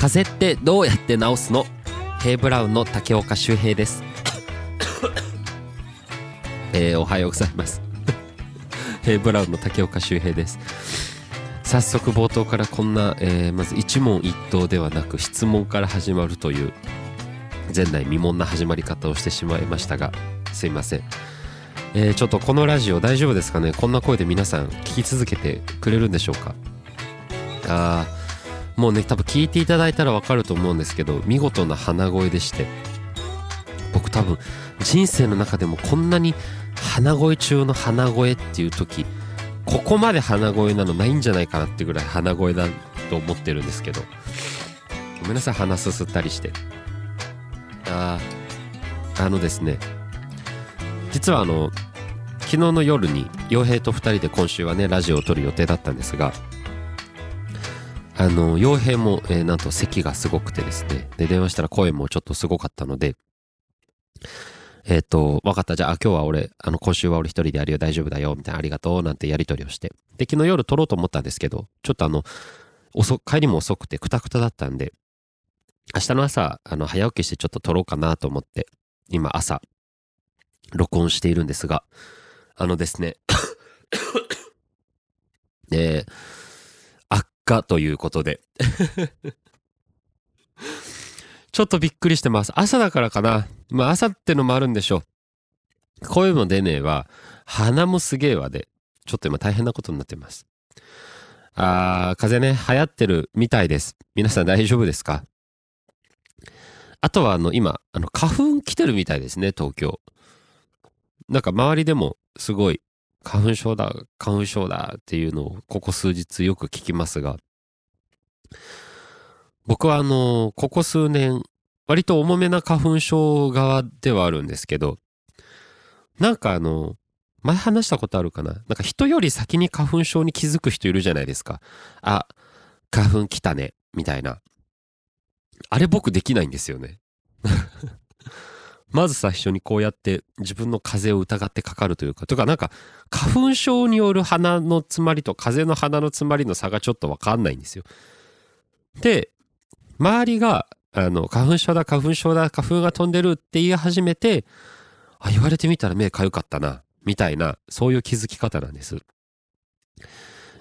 風邪ってどうやって治すの？ヘイブラウンの竹岡修平です。えー、おはようございます。ヘイブラウンの竹岡修平です。早速冒頭からこんな、えー、まず一問一答ではなく質問から始まるという前代未聞な始まり方をしてしまいましたがすいません、えー、ちょっとこのラジオ大丈夫ですかね？こんな声で皆さん聞き続けてくれるんでしょうか？あーもうね多分聞いていただいたら分かると思うんですけど見事な鼻声でして。僕多分人生の中でもこんなに鼻声中の鼻声っていう時ここまで鼻声なのないんじゃないかなってぐらい鼻声だと思ってるんですけど。ごめんなさい鼻すすったりして。あああのですね実はあの昨日の夜に洋平と2人で今週はねラジオを撮る予定だったんですがあの、傭兵も、えー、なんと咳がすごくてですね、で、電話したら声もちょっとすごかったので、えっ、ー、と、わかった。じゃあ、今日は俺、あの、今週は俺一人でやるよ、大丈夫だよ、みたいな、ありがとう、なんてやり取りをして。で、昨日夜撮ろうと思ったんですけど、ちょっとあの、遅、帰りも遅くて、くたくただったんで、明日の朝、あの、早起きしてちょっと撮ろうかなと思って、今朝、録音しているんですが、あのですね、えー、日ということで ちょっとびっくりしてます。朝だからかな。まあ朝ってのもあるんでしょう。声も出ねえわ。鼻もすげえわで。ちょっと今大変なことになってます。あー、風邪ね、流行ってるみたいです。皆さん大丈夫ですか？あとはあの今、あの花粉来てるみたいですね、東京。なんか周りでもすごい花粉症だ、花粉症だっていうのをここ数日よく聞きますが、僕はあの、ここ数年、割と重めな花粉症側ではあるんですけど、なんかあの、前話したことあるかな？なんか人より先に花粉症に気づく人いるじゃないですか。あ、花粉来たね、みたいな。あれ僕できないんですよね。まず最初にこうやって自分の風邪を疑ってかかるというか、とかなんか花粉症による鼻の詰まりと風邪の鼻の詰まりの差がちょっとわかんないんですよ。で、周りが、あの、花粉症だ、花粉症だ、花粉が飛んでるって言い始めて、あ、言われてみたら目かゆかったな、みたいな、そういう気づき方なんです。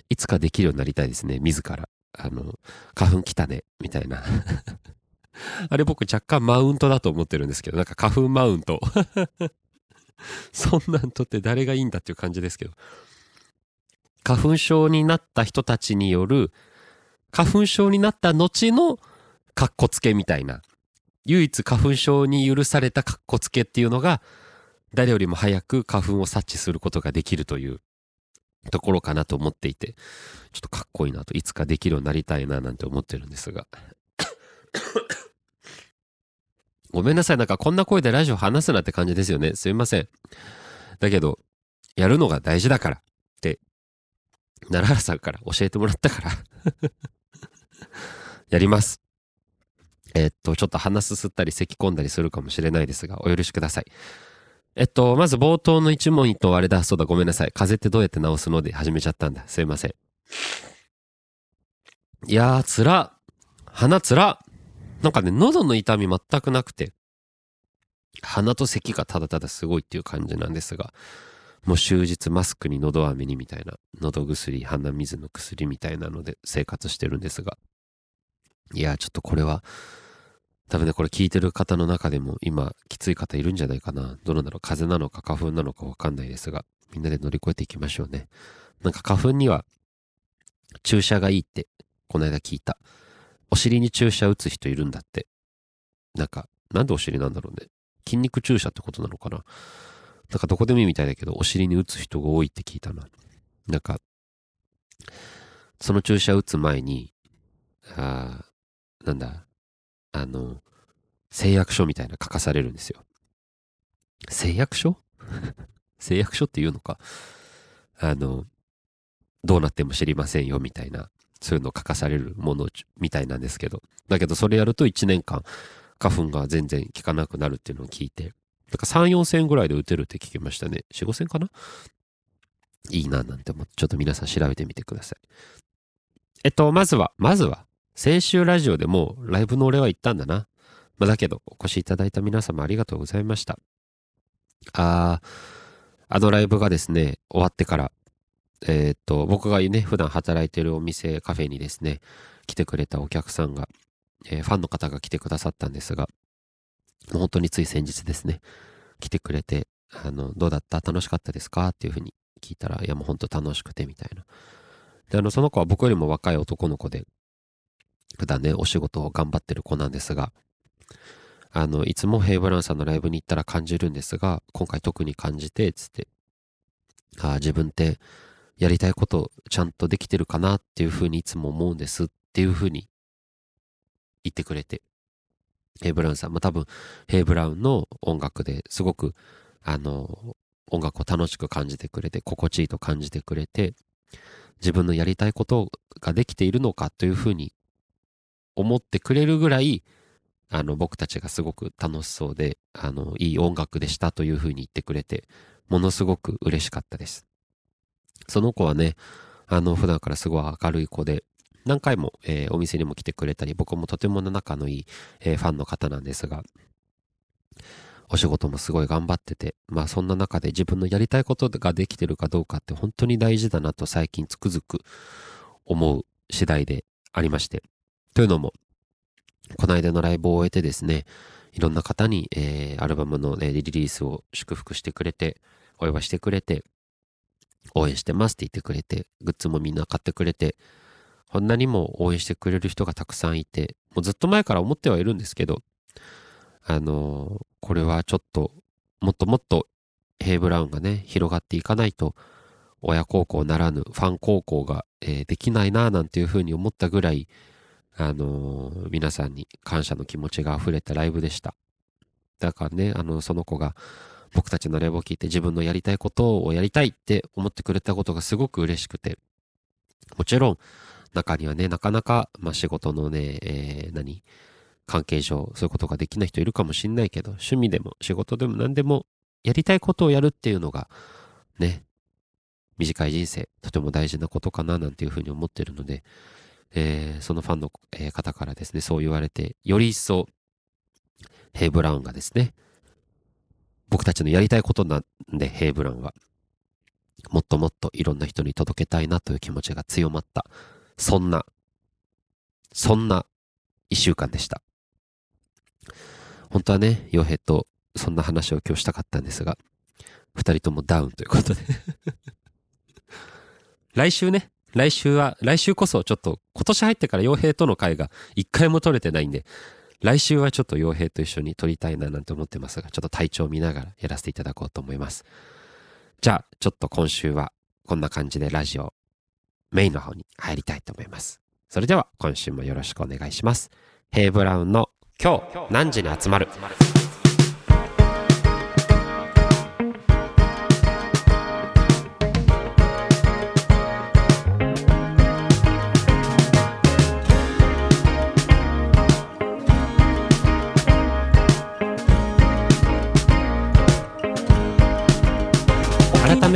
いつかできるようになりたいですね、自ら。あの、花粉来たね、みたいな。あれ僕若干マウントだと思ってるんですけど、なんか花粉マウント。そんなんとって誰がいいんだっていう感じですけど。花粉症になった人たちによる、花粉症になった後のカッコつけみたいな。唯一花粉症に許されたカッコつけっていうのが、誰よりも早く花粉を察知することができるというところかなと思っていて、ちょっとかっこいいなと、いつかできるようになりたいななんて思ってるんですが。ごめんなさい。なんかこんな声でラジオ話すなって感じですよね。すいません。だけど、やるのが大事だからって、奈良原さんから教えてもらったから やります。えっと、ちょっと鼻すすったり咳込んだりするかもしれないですが、お許しください。えっと、まず冒頭の一問一答あれだ、そうだ、ごめんなさい。風邪ってどうやって治すので始めちゃったんだ。すいません。いやー、つら。鼻つら。なんかね、喉の痛み全くなくて、鼻と咳がただただすごいっていう感じなんですが、もう終日マスクに喉飴にみたいな、喉薬、鼻水の薬みたいなので生活してるんですが、いや、ちょっとこれは、多分ね、これ聞いてる方の中でも今きつい方いるんじゃないかな。どうなんだろう風邪なのか花粉なのかわかんないですが、みんなで乗り越えていきましょうね。なんか花粉には注射がいいって、この間聞いた。お尻に注射打つ人いるんだって。なんか、なんでお尻なんだろうね。筋肉注射ってことなのかな。なんかどこでもいいみたいだけど、お尻に打つ人が多いって聞いたな。なんか、その注射打つ前に、あなんだ、あの、誓約書みたいな書かされるんですよ。誓約書？誓約書って言うのか？あの、どうなっても知りませんよみたいなそういうの書かされるものみたいなんですけど。だけどそれやると1年間花粉が全然効かなくなるっていうのを聞いて、なんか3、4千ぐらいで打てるって聞きましたね。4、5千かな？いいななんて思って、ちょっと皆さん調べてみてください。えっと、まずは、まずは、先週ラジオでもライブの俺は行ったんだな。まあ、だけど、お越しいただいた皆様ありがとうございました。あー、あのライブがですね、終わってから、えー、っと、僕がね、普段働いてるお店、カフェにですね、来てくれたお客さんが、えー、ファンの方が来てくださったんですが、本当につい先日ですね、来てくれて、あの、どうだった？楽しかったですか？っていうふうに聞いたら、いやもう本当楽しくてみたいな。で、あの、その子は僕よりも若い男の子で、普段ね、お仕事を頑張ってる子なんですが、あの、いつもヘイブランさんのライブに行ったら感じるんですが、今回特に感じて、つって、ああ、自分ってやりたいことちゃんとできてるかなっていうふうにいつも思うんですっていうふうに言ってくれて、ヘイブラウンさん、まあ、多分、ヘイブラウンの音楽ですごく、あの、音楽を楽しく感じてくれて、心地いいと感じてくれて、自分のやりたいことができているのかというふうに思ってくれるぐらい、あの、僕たちがすごく楽しそうで、あの、いい音楽でしたというふうに言ってくれて、ものすごく嬉しかったです。その子はね、あの、普段からすごい明るい子で、何回も、えー、お店にも来てくれたり、僕もとても仲のいい、えー、ファンの方なんですが、お仕事もすごい頑張ってて、まあそんな中で自分のやりたいことができてるかどうかって本当に大事だなと最近つくづく思う次第でありまして。というのも、この間のライブを終えてですね、いろんな方に、えー、アルバムの、ね、リリースを祝福してくれて、お祝いしてくれて、応援してますって言ってくれて、グッズもみんな買ってくれて、こんなにも応援してくれる人がたくさんいて、もうずっと前から思ってはいるんですけど、あのー、これはちょっと、もっともっとヘイブラウンがね、広がっていかないと、親孝行ならぬファン孝行が、えー、できないなぁなんていうふうに思ったぐらい、あのー、皆さんに感謝の気持ちが溢れたライブでした。だからね、あの、その子が僕たちのライブを聞いて自分のやりたいことをやりたいって思ってくれたことがすごく嬉しくて、もちろん中にはね、なかなか、まあ、仕事のね、えー、何？関係上、そういうことができない人いるかもしんないけど、趣味でも仕事でも何でもやりたいことをやるっていうのが、ね、短い人生、とても大事なことかななんていうふうに思ってるので、えー、そのファンの、方からですね、そう言われて、より一層、ヘイブラウンがですね、僕たちのやりたいことなんで、ヘイブランは、もっともっといろんな人に届けたいなという気持ちが強まった、そんな、そんな一週間でした。本当はね、洋平とそんな話を今日したかったんですが、二人ともダウンということで。来週ね、来週は、来週こそちょっと今年入ってから傭兵との会が一回も取れてないんで、来週はちょっと傭兵と一緒に撮りたいななんて思ってますが、ちょっと体調を見ながらやらせていただこうと思います。じゃあ、ちょっと今週はこんな感じでラジオメインの方に入りたいと思います。それでは今週もよろしくお願いします。ヘイブラウンの今日何時に集まる？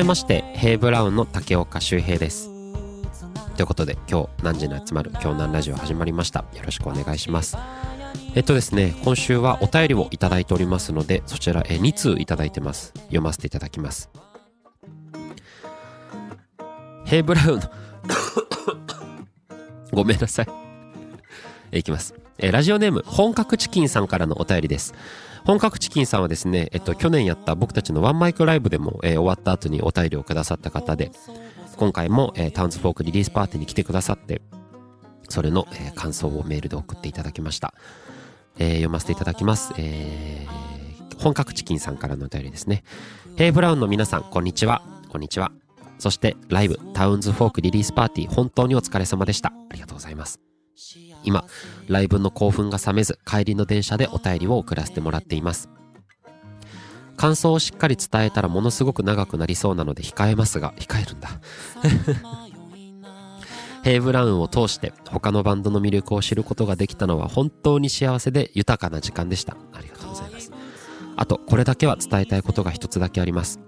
めましてヘイブラウンの竹岡修平です。ということで今日何時に集まる今日何ラジオ始まりましたよろしくお願いします。えっとですね今週はお便りをいただいておりますのでそちらえ2通いただいてます。読ませていただきます。ヘイブラウン ごめんなさい。え いきます。えラジオネーム本格チキンさんからのお便りです。本格チキンさんはですね、えっと、去年やった僕たちのワンマイクライブでも、えー、終わった後にお便りをくださった方で、今回も、えー、タウンズフォークリリースパーティーに来てくださって、それの、えー、感想をメールで送っていただきました。えー、読ませていただきます。えー、本格チキンさんからのお便りですね。ヘイブラウンの皆さん、こんにちは。こんにちは。そしてライブタウンズフォークリリースパーティー本当にお疲れ様でした。ありがとうございます。今、ライブの興奮が冷めず帰りの電車でお便りを送らせてもらっています。感想をしっかり伝えたらものすごく長くなりそうなので控えますが、控えるんだ。ヘイブラウンを通して他のバンドの魅力を知ることができたのは本当に幸せで豊かな時間でした。ありがとうございます。あと、これだけは伝えたいことが一つだけあります。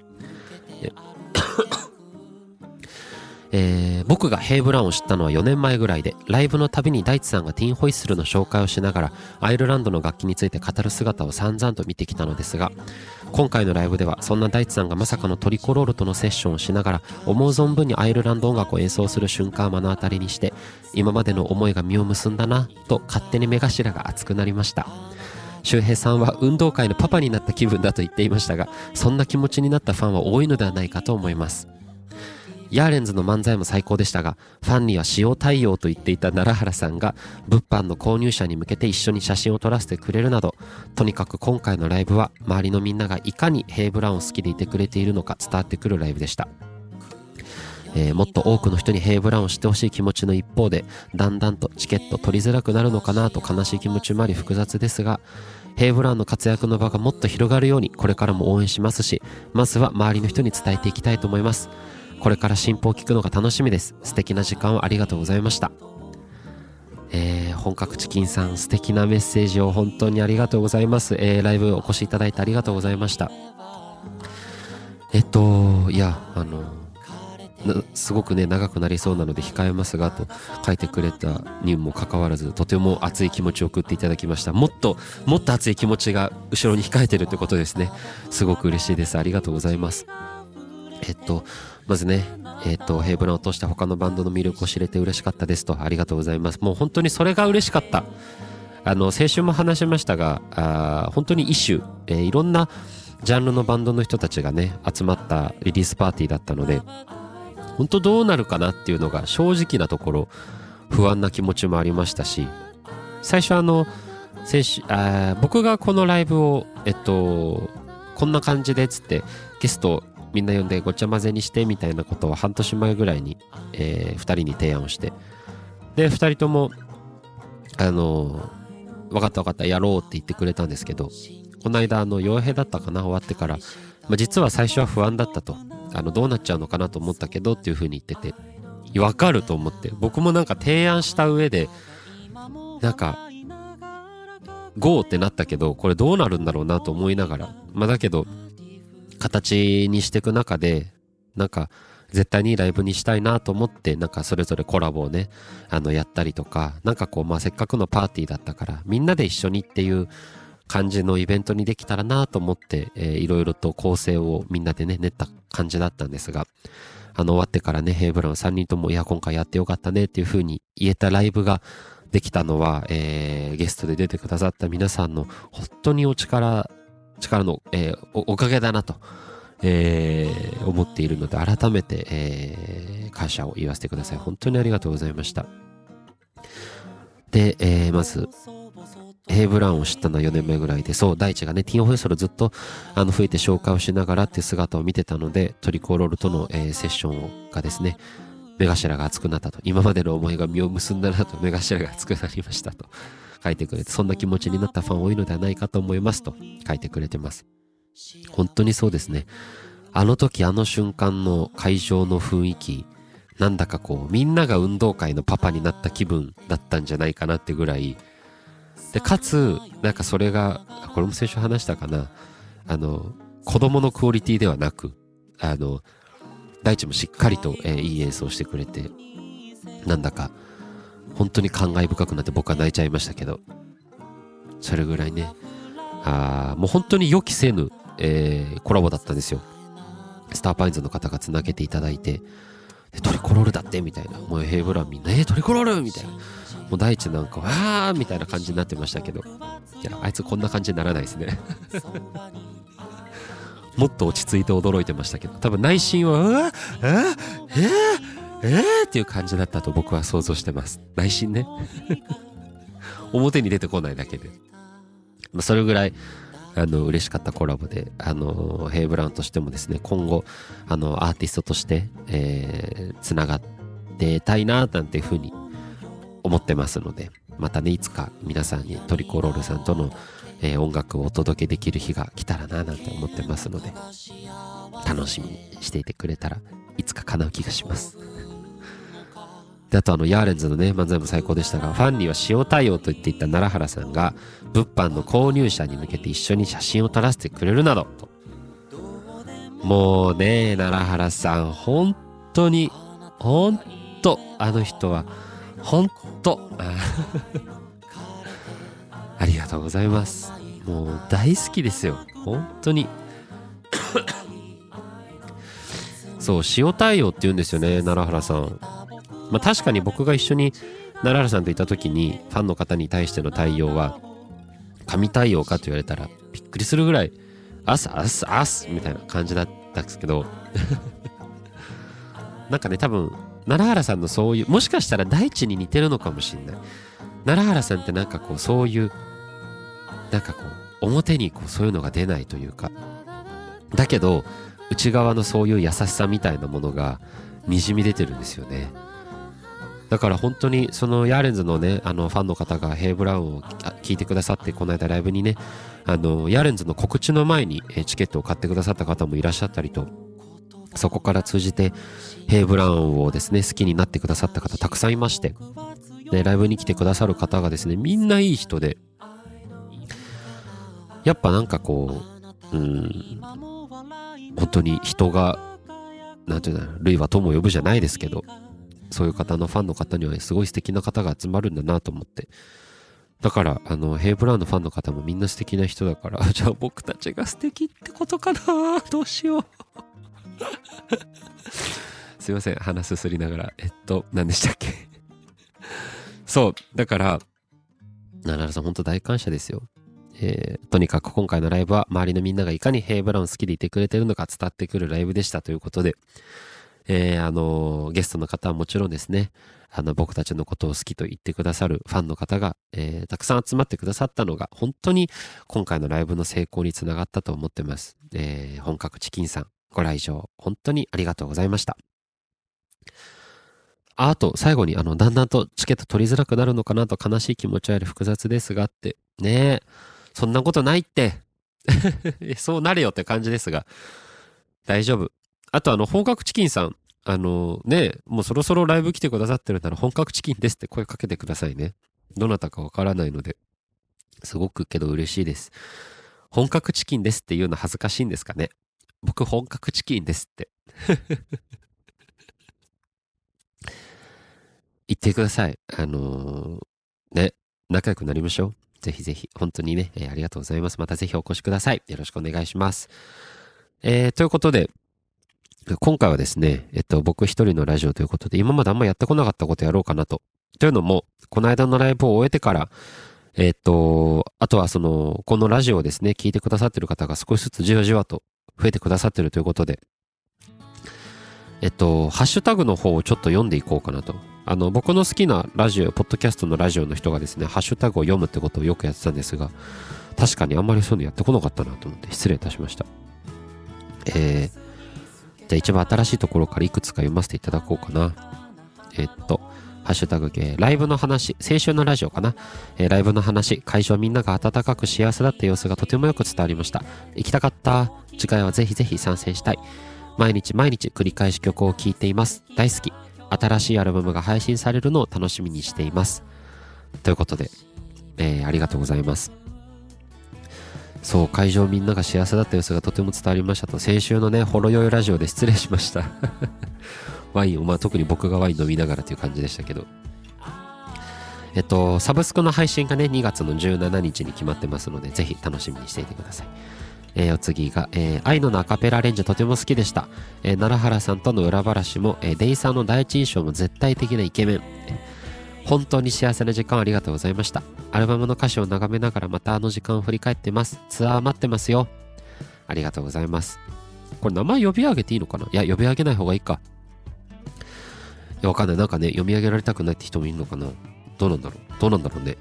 えー僕がヘイブラウンを知ったのは4年前ぐらいでライブのたびに大地さんがティンホイッスルの紹介をしながらアイルランドの楽器について語る姿を散々と見てきたのですが今回のライブではそんな大地さんがまさかのトリコロールとのセッションをしながら思う存分にアイルランド音楽を演奏する瞬間を目の当たりにして今までの思いが実を結んだなと勝手に目頭が熱くなりました。周平さんは運動会のパパになった気分だと言っていましたがそんな気持ちになったファンは多いのではないかと思います。ヤーレンズの漫才も最高でしたがファンには使用対応と言っていた奈良原さんが物販の購入者に向けて一緒に写真を撮らせてくれるなどとにかく今回のライブは周りのみんながいかにヘイブラウンを好きでいてくれているのか伝わってくるライブでした。えーもっと多くの人にヘイブラウンを知ってほしい気持ちの一方でだんだんとチケット取りづらくなるのかなと悲しい気持ちもあり複雑ですがヘイブラウンの活躍の場がもっと広がるようにこれからも応援しますしまずは周りの人に伝えていきたいと思います。これから進歩を聞くのが楽しみです。素敵な時間をありがとうございました。えー本格チキンさん素敵なメッセージを本当にありがとうございます、えーライブお越しいただいてありがとうございました。えっといやあのすごくね長くなりそうなので控えますがと書いてくれたにもかかわらずとても熱い気持ちを送っていただきました。もっともっと熱い気持ちが後ろに控えてるってことですね。すごく嬉しいです。ありがとうございます。えっとまずねえっとヘイブランを通して他のバンドの魅力を知れて嬉しかったですと。ありがとうございます。もう本当にそれが嬉しかった。あの先週も話しましたがあ本当に一種、えーいろんなジャンルのバンドの人たちがね集まったリリースパーティーだったので本当どうなるかなっていうのが正直なところ不安な気持ちもありましたし最初あの先週僕がこのライブをえっとこんな感じでっつってゲストみんな呼んでごちゃ混ぜにしてみたいなことを半年前ぐらいに、え2人に提案をして。で2人ともあの分かった分かったやろうって言ってくれたんですけどこの間あの傭兵だったかな終わってから、まあ、実は最初は不安だったと。あのどうなっちゃうのかなと思ったけどっていう風に言ってて分かると思って。僕もなんか提案した上でなんか GO ってなったけどこれどうなるんだろうなと思いながら。まあだけど形にしていく中でなんか絶対にライブにしたいなと思ってなんかそれぞれコラボをねあのやったりとかなんかこうまあせっかくのパーティーだったからみんなで一緒にっていう感じのイベントにできたらなと思って、えーいろいろと構成をみんなでね練った感じだったんですがあの終わってからねヘイブラウン3人ともいや今回やってよかったねっていう風に言えたライブができたのは、えーゲストで出てくださった皆さんの本当にお力力の、えーおかげだなと、えー思っているので改めて、えー感謝を言わせてください。本当にありがとうございました。で、えーまずヘイブラウンを知ったのは4年目ぐらいで、そう、大地がね、ティンホイッスルずっと、あの、吹いて紹介をしながらっていう姿を見てたので、トリコロールとの、えーセッションがですね、目頭が熱くなったと。今までの思いが実を結んだなと、目頭が熱くなりましたと。書いてくれて、そんな気持ちになったファン多いのではないかと思いますと書いてくれてます。本当にそうですね。あの時あの瞬間の会場の雰囲気、なんだかこう、みんなが運動会のパパになった気分だったんじゃないかなってぐらい、で、かつ、なんかそれが、これも先週話したかな、あの、子供のクオリティではなく、あの、大地もしっかりと、えーいい演奏してくれて、なんだか、本当に感慨深くなって僕は泣いちゃいましたけど、それぐらいね、あもう本当に予期せぬ、えーコラボだったんですよ。スターパインズの方がつなげていただいて、トリコロールだってみたいな。もうヘイブランみんな、えートリコロールみたいな。もう大地なんか、わーみたいな感じになってましたけど、いや、あいつこんな感じにならないですね。もっと落ち着いて驚いてましたけど、多分内心は、うわえー、えー、えー、っていう感じだったと僕は想像してます。内心ね。表に出てこないだけで。まあ、それぐらい、あの、嬉しかったコラボで、あの、ヘイブラウンとしてもですね、今後、あの、アーティストとして、えー、つながってたいな、なんていうふうに思ってますので、またね、いつか皆さんにトリコロールさんとの、えー音楽をお届けできる日が来たらな、なんて思ってますので、楽しみにしていてくれたらいつか叶う気がします。あとあのヤーレンズのね漫才も最高でしたがファンには使用対応と言っていた奈良原さんが物販の購入者に向けて一緒に写真を撮らせてくれるなどと。もうね奈良原さん本当にほんとあの人はほんとありがとうございます。もう大好きですよ。本当に。そう塩対応って言うんですよね奈良原さん。まあ確かに僕が一緒に奈良原さんといた時にファンの方に対しての対応は神対応かと言われたらびっくりするぐらいアスアスアスみたいな感じだったんですけど なんかね多分奈良原さんのそういうもしかしたら大地に似てるのかもしんない。奈良原さんってなんかこうそういうなんかこう表にこうそういうのが出ないというか。だけど内側のそういう優しさみたいなものがにじみ出てるんですよね。だから本当にそのヤーレンズのねあのファンの方がヘイブラウンを聞いてくださってこの間ライブにねあのヤーレンズの告知の前にチケットを買ってくださった方もいらっしゃったりとそこから通じてヘイブラウンをですね好きになってくださった方たくさんいましてでライブに来てくださる方がですねみんないい人でやっぱなんかこううん本当に人がなんていうの類は友を呼ぶじゃないですけどそういう方のファンの方にはすごい素敵な方が集まるんだなと思って。だからあのヘイブラウンのファンの方もみんな素敵な人だから じゃあ僕たちが素敵ってことかな？どうしよう。すいません鼻すすりながら。えっと何でしたっけ？そうだから奈良さん本当大感謝ですよ。えー、とにかく今回のライブは周りのみんながいかにヘイブラウン好きでいてくれてるのか伝わってくるライブでしたということで、えー、あの、ゲストの方はもちろんですね、あの、僕たちのことを好きと言ってくださるファンの方が、えー、たくさん集まってくださったのが、本当に今回のライブの成功につながったと思ってます。えー、本格チキンさん、ご来場、本当にありがとうございました。あ、あと、最後に、あの、だんだんとチケット取りづらくなるのかなと悲しい気持ちはある複雑ですがって、ねえ、そんなことないって そうなれよって感じですが、大丈夫。あとあの、本格チキンさん、あのね、もうそろそろライブ来てくださってるなら本格チキンですって声かけてくださいね。どなたかわからないので、すごくけど嬉しいです。本格チキンですっていうの恥ずかしいんですかね。僕本格チキンですって。言ってください。あのー、ね、仲良くなりましょう。ぜひぜひ、本当にね、えー、ありがとうございます。またぜひお越しください。よろしくお願いします。えー、ということで、今回はですね、えっと、僕一人のラジオということで、今まであんまやってこなかったことやろうかなと。というのも、この間のライブを終えてから、えっと、あとはその、このラジオをですね、聞いてくださってる方が少しずつじわじわと増えてくださってるということで、えっと、ハッシュタグの方をちょっと読んでいこうかなと。あの、僕の好きなラジオ、ポッドキャストのラジオの人がですね、ハッシュタグを読むってことをよくやってたんですが、確かにあんまりそういうのやってこなかったなと思って失礼いたしました。えー、じゃあ一番新しいところからいくつか読ませていただこうかな。えっと、ハッシュタグ、えー、ライブの話、先週のラジオかな、えー、ライブの話、会場みんなが温かく幸せだった様子がとてもよく伝わりました。行きたかった。次回はぜひぜひ参戦したい。毎日毎日繰り返し曲を聴いています。大好き。新しいアルバムが配信されるのを楽しみにしています。ということで、えー、ありがとうございます。そう会場みんなが幸せだった様子がとても伝わりましたと先週のねほろ酔いラジオで失礼しました ワインをまあ特に僕がワイン飲みながらという感じでしたけどえっとサブスクの配信がね2月の17日に決まってますのでぜひ楽しみにしていてくださいえー、お次が、えー、愛ののアカペラレンジとても好きでした。えー、奈良原さんとの裏話も、えー、デイさんの第一印象も絶対的なイケメン。本当に幸せな時間ありがとうございました。アルバムの歌詞を眺めながらまたあの時間を振り返ってます。ツアー待ってますよ。ありがとうございます。これ名前呼び上げていいのかな？いや、呼び上げない方がいいか。いや、わかんない。なんかね、読み上げられたくないって人もいるのかな？どうなんだろう？どうなんだろうね？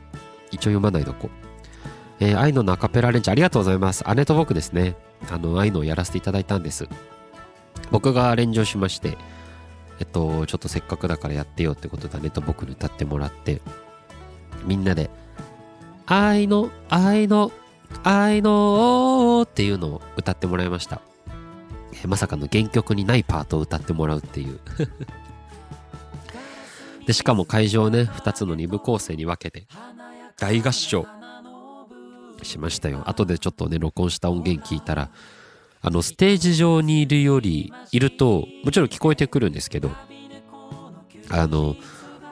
一応読まないでおこ。えー、愛のナカペラレンジありがとうございます。姉と僕ですね。あの、愛のをやらせていただいたんです。僕がアレンジをしまして、えっと、ちょっとせっかくだからやってよってことで姉と僕に歌ってもらって、みんなで、愛の、愛の、愛のっていうのを歌ってもらいました。まさかの原曲にないパートを歌ってもらうっていう で、しかも会場をね、2つの2部構成に分けて、大合唱しましたよ。後でちょっとね、録音した音源聞いたら、あの、ステージ上にいるより、いると、もちろん聞こえてくるんですけど、あの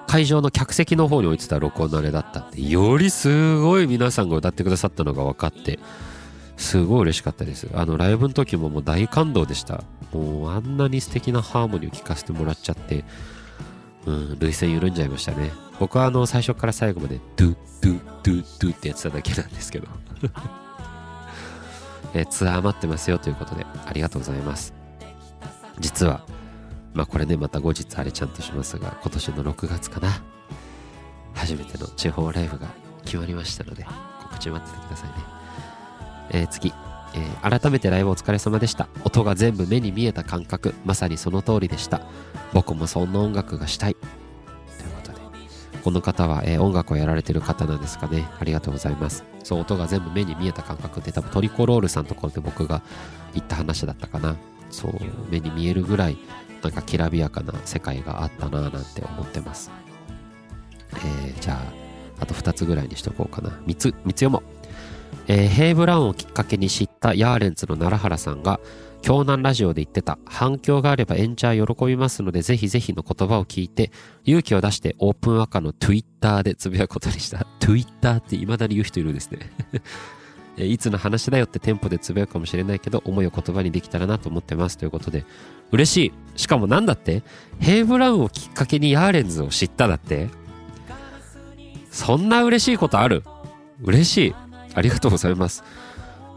会場の客席の方に置いてた録音のあれだったんでよりすごい皆さんが歌ってくださったのが分かってすごい嬉しかったです。あのライブの時ももう大感動でした。もうあんなに素敵なハーモニーを聴かせてもらっちゃってうん涙腺緩んじゃいましたね。僕はあの最初から最後までドゥドゥドゥドゥってやってただけなんですけど。えツアー待ってますよということでありがとうございます。実はまあこれねまた後日あれちゃんとしますが今年の6月かな。初めての地方ライブが決まりましたので告知待っててくださいね、えー、次、えー、改めてライブお疲れ様でした。音が全部目に見えた感覚まさにその通りでした。僕もそんな音楽がしたい。この方は、えー、音楽をやられてる方なんですかねありがとうございますそう音が全部目に見えた感覚で多分トリコロールさんところで僕が言った話だったかなそう目に見えるぐらいなんかきらびやかな世界があったなぁなんて思ってます。えー、じゃあ、あと2つぐらいにしとこうかな。3つ、3つ読もう。えー、ヘイブラウンをきっかけに知ったヤーレンズの奈良原さんが、京南ラジオで言ってた反響があれば演者は喜びますのでぜひぜひの言葉を聞いて勇気を出してオープン赤の Twitter でつぶやくことにした。Twitter って未だに言う人いるんですね。いつの話だよってテンポでつぶやくかもしれないけど、思いを言葉にできたらなと思ってます。ということで、嬉しい。しかもなんだって？ヘイブラウンをきっかけにヤーレンズを知っただって？そんな嬉しいことある？嬉しい。ありがとうございます。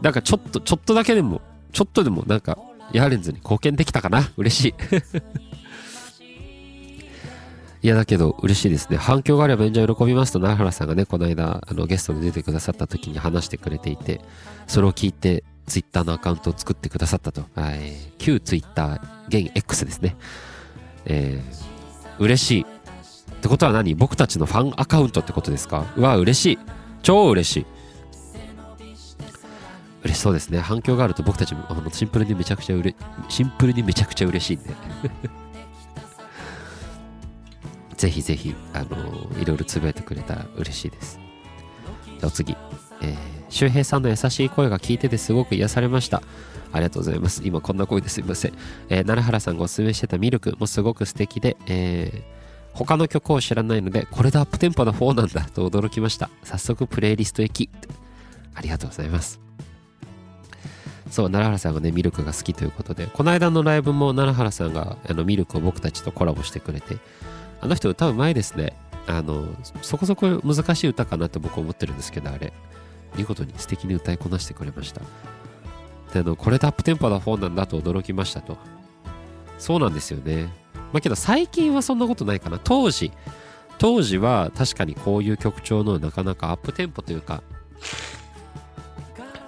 なんかちょっと、ちょっとだけでも、ちょっとでもなんか、ヤーレンズに貢献できたかな？嬉しい。いやだけど嬉しいですね。反響があれば演者喜びますと、奈原さんがね、この間、あのゲストで出てくださった時に話してくれていて、それを聞いて、ツイッターのアカウントを作ってくださったと。はい、旧ツイッター、現 X ですね。えー、嬉しい。ってことは何？僕たちのファンアカウントってことですか？うわ、嬉しい。超嬉しい。嬉しそうですね。反響があると僕たちもあのシンプルにめちゃくちゃうれ、シンプルにめちゃくちゃ嬉しいんで。ぜひぜひ、あのいろいろつぶやいてくれたら嬉しいです。じゃあお次、えー、周平さんの優しい声が聞いててすごく癒されました。ありがとうございます。今こんな声ですいません。えー、奈良原さんがおすすめしてたミルクもすごく素敵で、えー、他の曲を知らないので、これでアップテンポな方なんだと驚きました。早速プレイリストへき。ありがとうございます。そう、奈良原さんがね、ミルクが好きということで、この間のライブも奈良原さんがあのミルクを僕たちとコラボしてくれて、あの人歌うまいですね。あの、そこそこ難しい歌かなって僕思ってるんですけど、あれ。見事に素敵に歌いこなしてくれました。で、あの、これでアップテンポな本なんだと驚きましたと。そうなんですよね。まあけど最近はそんなことないかな。当時、当時は確かにこういう曲調のなかなかアップテンポというか、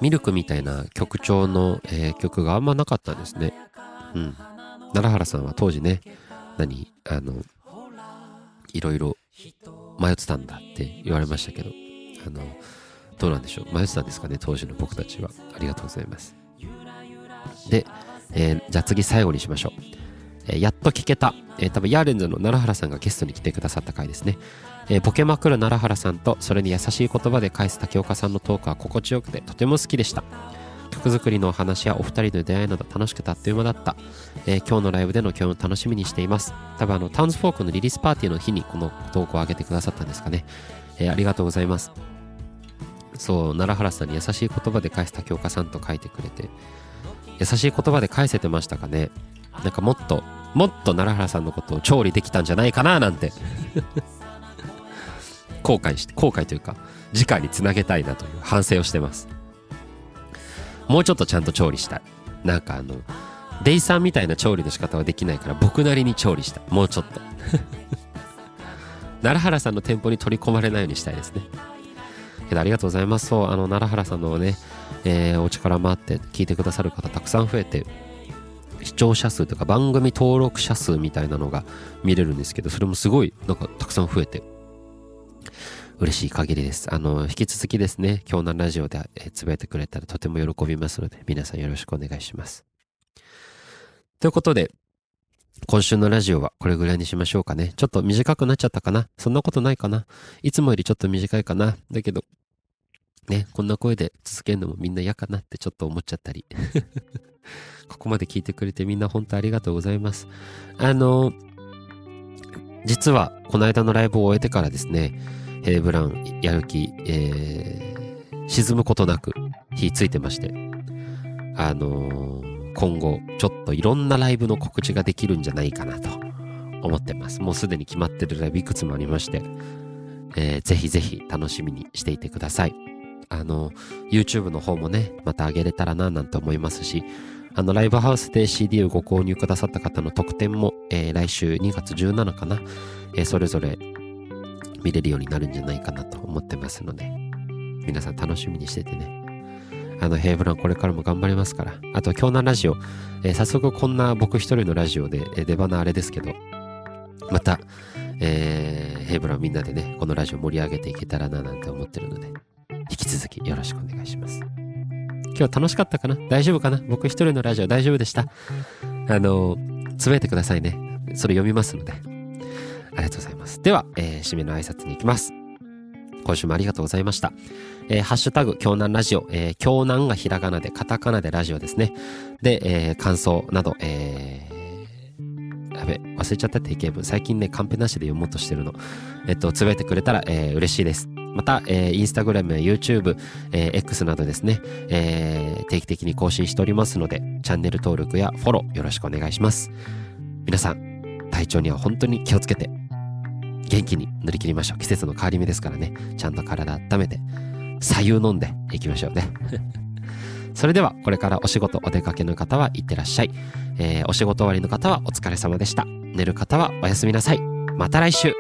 ミルクみたいな曲調の、えー、曲があんまなかったんですね。うん。奈原さんは当時ね、何あの、いろいろ迷ってたんだって言われましたけど、あの、どうなんでしょう。迷ってたんですかね、当時の僕たちは。ありがとうございます。で、えー、じゃあ次最後にしましょう。えー、やっと聞けた。えー、多分ヤーレンズの奈良原さんがゲストに来てくださった回ですね。えー、ボケまくる奈良原さんと、それに優しい言葉で返す竹岡さんのトークは心地よくてとても好きでした。曲作りのお話やお二人の出会いなど楽しくてあっという間だった、えー、今日のライブでの共演を楽しみにしています。多分あのタウンズフォークのリリースパーティーの日にこの投稿を上げてくださったんですかね、えー、ありがとうございます。そう奈良原さんに優しい言葉で返す竹岡さんと書いてくれて。優しい言葉で返せてましたかね。なんかもっともっと奈良原さんのことを調理できたんじゃないかななんて。後悔して後悔というか次回につなげたいなという反省をしてます。もうちょっとちゃんと調理したい。なんかあのデイさんみたいな調理の仕方はできないから僕なりに調理したもうちょっと。奈良原さんの店舗に取り込まれないようにしたいですね。けどありがとうございます。そうあの奈良原さんのね、えー、お力もあって聞いてくださる方たくさん増えて視聴者数とか番組登録者数みたいなのが見れるんですけどそれもすごいなんかたくさん増えて。嬉しい限りです。あの、引き続きですね、今日のラジオで、つぶやいてくれたらとても喜びますので、皆さんよろしくお願いします。ということで、今週のラジオはこれぐらいにしましょうかね。ちょっと短くなっちゃったかなそんなことないかないつもよりちょっと短いかなだけど、ね、こんな声で続けるのもみんな嫌かなってちょっと思っちゃったり。ここまで聞いてくれてみんな本当ありがとうございます。あの、実はこの間のライブを終えてからですねヘイブランやる気、えー、沈むことなく火ついてましてあのー、今後ちょっといろんなライブの告知ができるんじゃないかなと思ってます。もうすでに決まってるライブいくつもありまして、えー、ぜひぜひ楽しみにしていてください。あの YouTube の方もねまた上げれたらななんて思いますしあのライブハウスで CD をご購入くださった方の特典も、えー、来週2月17かな、えー、それぞれ見れるようになるんじゃないかなと思ってますので、皆さん楽しみにしててね。あの、ヘイブランこれからも頑張りますから。あと、京南ラジオ、えー、早速こんな僕一人のラジオで、えー、出花あれですけど、また、えー、ヘイブランみんなでね、このラジオ盛り上げていけたらななんて思ってるので、引き続きよろしくお願いします。今日楽しかったかな？大丈夫かな？僕一人のラジオ大丈夫でした？あの、つぶやいてくださいね。それ読みますので。ありがとうございます。では、えー、締めの挨拶に行きます。今週もありがとうございました。えー、ハッシュタグ、京南ラジオ、えー、京南がひらがなで、カタカナでラジオですね。で、えー、感想など、えー、やべ、忘れちゃった定型文。最近ね、カンペなしで読もうとしてるの。えっと、つぶやいてくれたら、えー、嬉しいです。また、えー、インスタグラムや YouTube、えー、X などですね、えー、定期的に更新しておりますので、チャンネル登録やフォローよろしくお願いします。皆さん、体調には本当に気をつけて、元気に乗り切りましょう。季節の変わり目ですからね。ちゃんと体温めて、左右飲んでいきましょうね。それでは、これからお仕事お出かけの方はいってらっしゃい。えー、お仕事終わりの方はお疲れ様でした。寝る方はおやすみなさい。また来週